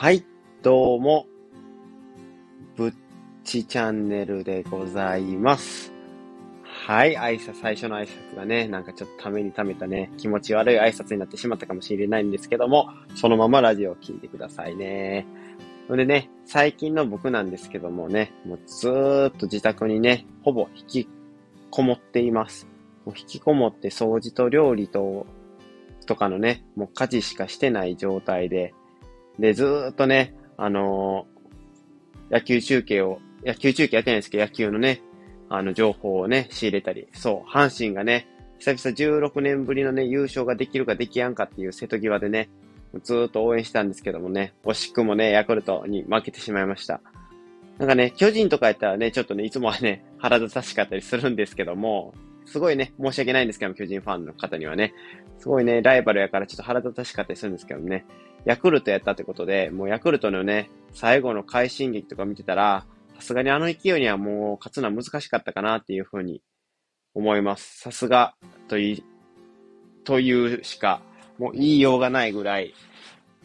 はい、どうも、ぶっちチャンネルでございます。はい、挨拶、最初の挨拶がね、なんかちょっとためにためたね、気持ち悪い挨拶になってしまったかもしれないんですけども、そのままラジオを聞いてくださいね。それでね、最近の僕なんですけどもね、もうずーっと自宅にね、ほぼ引きこもっています。もう引きこもって掃除と料理と、とかのね、もう家事しかしてない状態で、で、ずっとね、あのー野球中継を、野球中継やってないんですけど、野球のね、あの、情報をね、仕入れたり、そう、阪神がね、久々16年ぶりのね、優勝ができるかできやんかっていう瀬戸際でね、ずっと応援したんですけどもね、惜しくもね、ヤクルトに負けてしまいました。なんかね、巨人とかやったらね、ちょっとね、いつもはね、腹立たしかったりするんですけども、すごいね、申し訳ないんですけども、巨人ファンの方にはね、すごいね、ライバルやからちょっと腹立たしかったりするんですけどね、ヤクルトやったってことで、もうヤクルトのね、最後の快進撃とか見てたら、さすがにあの勢いにはもう勝つのは難しかったかなっていうふうに思います。さすがとい、というしか、もう言いようがないぐらい、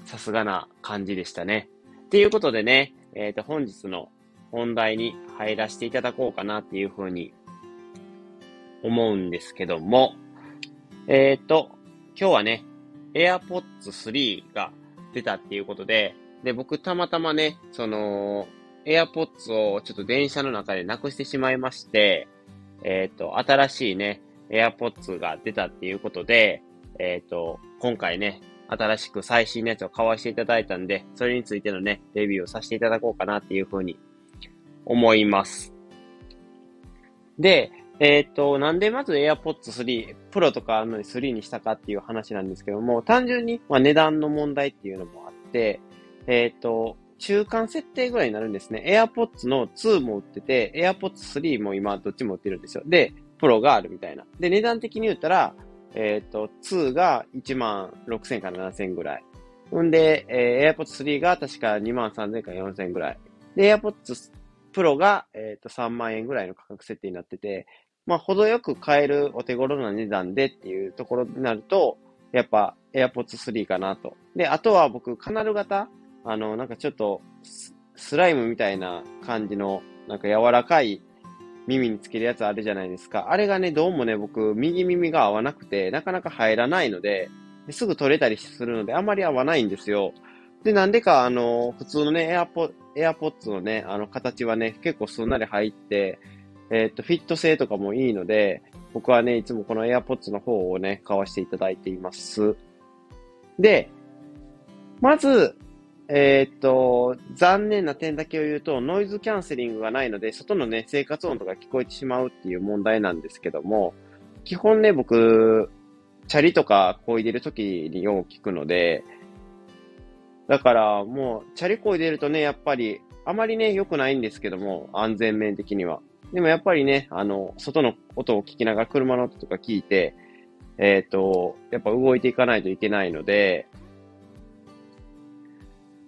さすがな感じでしたね。っていうことでね、えっ、と、本日の本題に入らせていただこうかなっていうふうに思うんですけども、えっ、と、今日はね、AirPods 3が出たっていうことで、で、僕たまたまね、その、AirPods をちょっと電車の中でなくしてしまいまして、えっ、と、新しいね、AirPods が出たっていうことで、えっ、と、今回ね、新しく最新のやつを買わせていただいたんで、それについてのね、レビューをさせていただこうかなっていうふうに思います。で、えっ、と、なんでまず AirPods 3、プロとかあるのに3にしたかっていう話なんですけども、単純に、まあ、値段の問題っていうのもあって、えっ、と、中間設定ぐらいになるんですね。AirPods の2も売ってて、AirPods 3も今どっちも売ってるんですよ。で、プロがあるみたいな。で、値段的に言ったら、えっ、と、2が1万6000から7000ぐらい。ほんで、えー AirPods 3が確か2万3000から4000ぐらい。で、AirPods Pro が、えっ、と、3万円ぐらいの価格設定になってて、まあ、程よく買えるお手頃な値段でっていうところになると、やっぱ AirPods 3かなと。で、あとは僕、カナル型あの、なんかちょっとス、ライムみたいな感じの、なんか柔らかい耳につけるやつあるじゃないですか。あれがね、どうもね、僕、右耳が合わなくて、なかなか入らないので、すぐ取れたりするので、あまり合わないんですよ。で、なんでか、あの、普通のね、AirPod、AirPods のね、あの、形はね、結構すんなり入って、えっ、と、フィット性とかもいいので、僕はね、いつもこの AirPods の方をね、買わせていただいています。で、まず、えーっと、残念な点だけを言うと、ノイズキャンセリングがないので、外のね、生活音とか聞こえてしまうっていう問題なんですけども、基本ね、僕、チャリとか漕いでる時によう聞くので、だからもう、チャリ漕いでるとね、やっぱり、あまりね、良くないんですけども、安全面的には。でもやっぱりね、あの、外の音を聞きながら、車の音とか聞いて、えーっと、やっぱ動いていかないといけないので、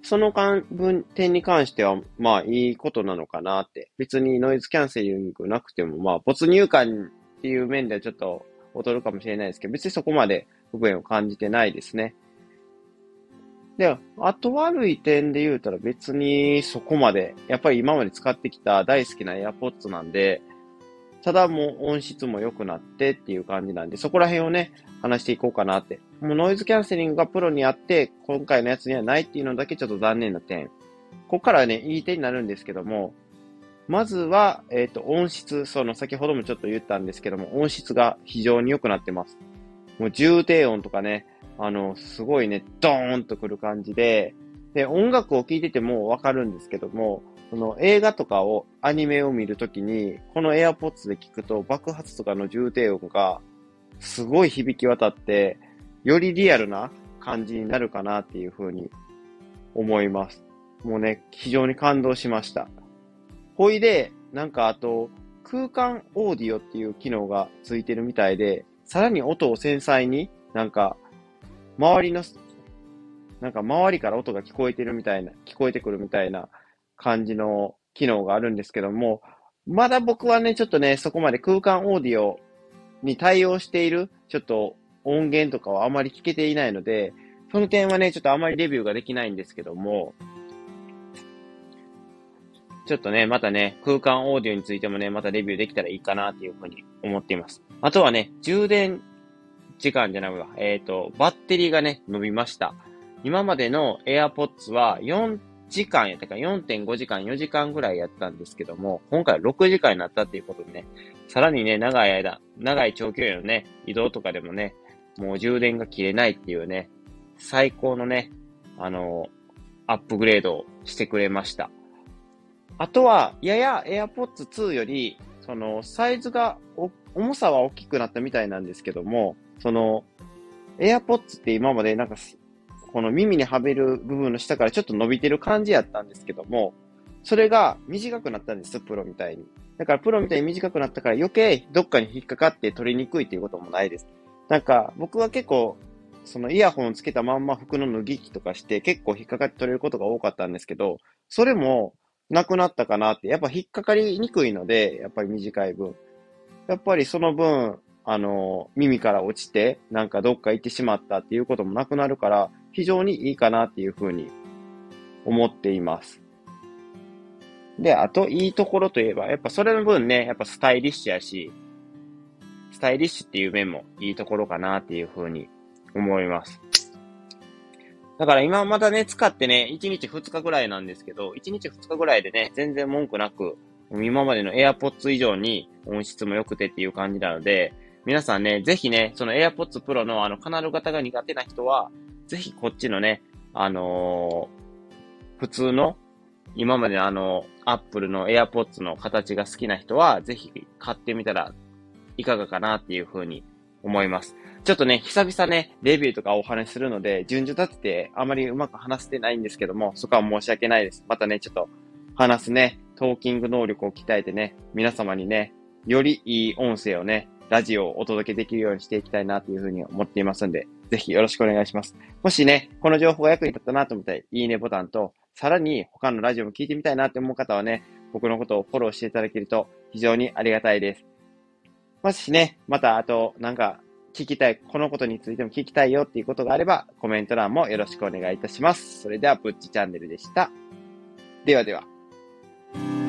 その関分点に関しては、まあいいことなのかなって。別にノイズキャンセリングなくても、まあ没入感っていう面ではちょっと劣るかもしれないですけど、別にそこまで不便を感じてないですね。で、後悪い点で言うたら別にそこまで、やっぱり今まで使ってきた大好きな AirPods なんで、ただもう音質も良くなってっていう感じなんで、そこら辺をね、話していこうかなって。もうノイズキャンセリングがプロにあって、今回のやつにはないっていうのだけちょっと残念な点。ここからね、いい点になるんですけども、まずは、えっ、と、音質、その先ほどもちょっと言ったんですけども、音質が非常に良くなってます。もう重低音とかね、あの、すごいね、ドーンとくる感じで、で、音楽を聴いててもわかるんですけども、その映画とかを、アニメを見るときに、この AirPods で聞くと爆発とかの重低音がすごい響き渡って、よりリアルな感じになるかなっていうふうに思います。もうね、非常に感動しました。ほいで、なんかあと、空間オーディオっていう機能がついてるみたいで、さらに音を繊細になんか、周りの、なんか周りから音が聞こえてるみたいな、聞こえてくるみたいな感じの機能があるんですけども、まだ僕はね、ちょっとね、そこまで空間オーディオに対応している、ちょっと音源とかはあまり聞けていないので、その点はね、ちょっとあまりレビューができないんですけども、ちょっとね、またね、空間オーディオについてもね、またレビューできたらいいかなっていうふうに思っています。あとはね、充電時間じゃないわ。えっ、ー、と、バッテリーがね、伸びました。今までの AirPods は4時間やったか4.5時間、4時間ぐらいやったんですけども、今回は6時間になったっていうことでね、さらにね、長い間、長い長距離のね、移動とかでもね、もう充電が切れないっていうね、最高のね、あのアップグレードをしてくれました。あとは、やや AirPods 2より、その、サイズが大、重さは大きくなったみたいなんですけども、その、AirPods って今までなんかこの耳にはめる部分の下からちょっと伸びてる感じやったんですけども、それが短くなったんです、プロみたいに。だからプロみたいに短くなったから余計どっかに引っかかって取りにくいっていうこともないです。なんか僕は結構そのイヤホンつけたまんま服の脱ぎ着とかして結構引っかかって取れることが多かったんですけど、それもなくなったかなって、やっぱ引っかかりにくいので、やっぱり短い分。やっぱりその分、あの、耳から落ちて、なんかどっか行ってしまったっていうこともなくなるから、非常にいいかなっていうふうに思っています。で、あといいところといえば、やっぱそれの分ね、やっぱスタイリッシュやし、スタイリッシュっていう面もいいところかなっていうふうに思います。だから今まだね、使ってね、1日2日ぐらいなんですけど、1日2日ぐらいでね、全然文句なく、今までの AirPods 以上に音質も良くてっていう感じなので、皆さんね、ぜひね、その AirPods Pro のあのカナル型が苦手な人は、ぜひこっちのね、あのー、普通の、今までのあの、Apple の AirPods の形が好きな人は、ぜひ買ってみたらいかがかなっていうふうに思います。ちょっとね、久々ね、レビューとかお話しするので、順序立ててあまりうまく話せてないんですけども、そこは申し訳ないです。またね、ちょっと話すね、トーキング能力を鍛えてね、皆様にね、よりいい音声をね、ラジオをお届けできるようにしていきたいなというふうに思っていますんで、ぜひよろしくお願いします。もしね、この情報が役に立ったなと思ったら、いいねボタンと、さらに他のラジオも聞いてみたいなって思う方はね、僕のことをフォローしていただけると非常にありがたいです。もしね、またあと、なんか、聞きたい、このことについても聞きたいよっていうことがあれば、コメント欄もよろしくお願いいたします。それでは、ぶっちチャンネルでした。ではでは。thank you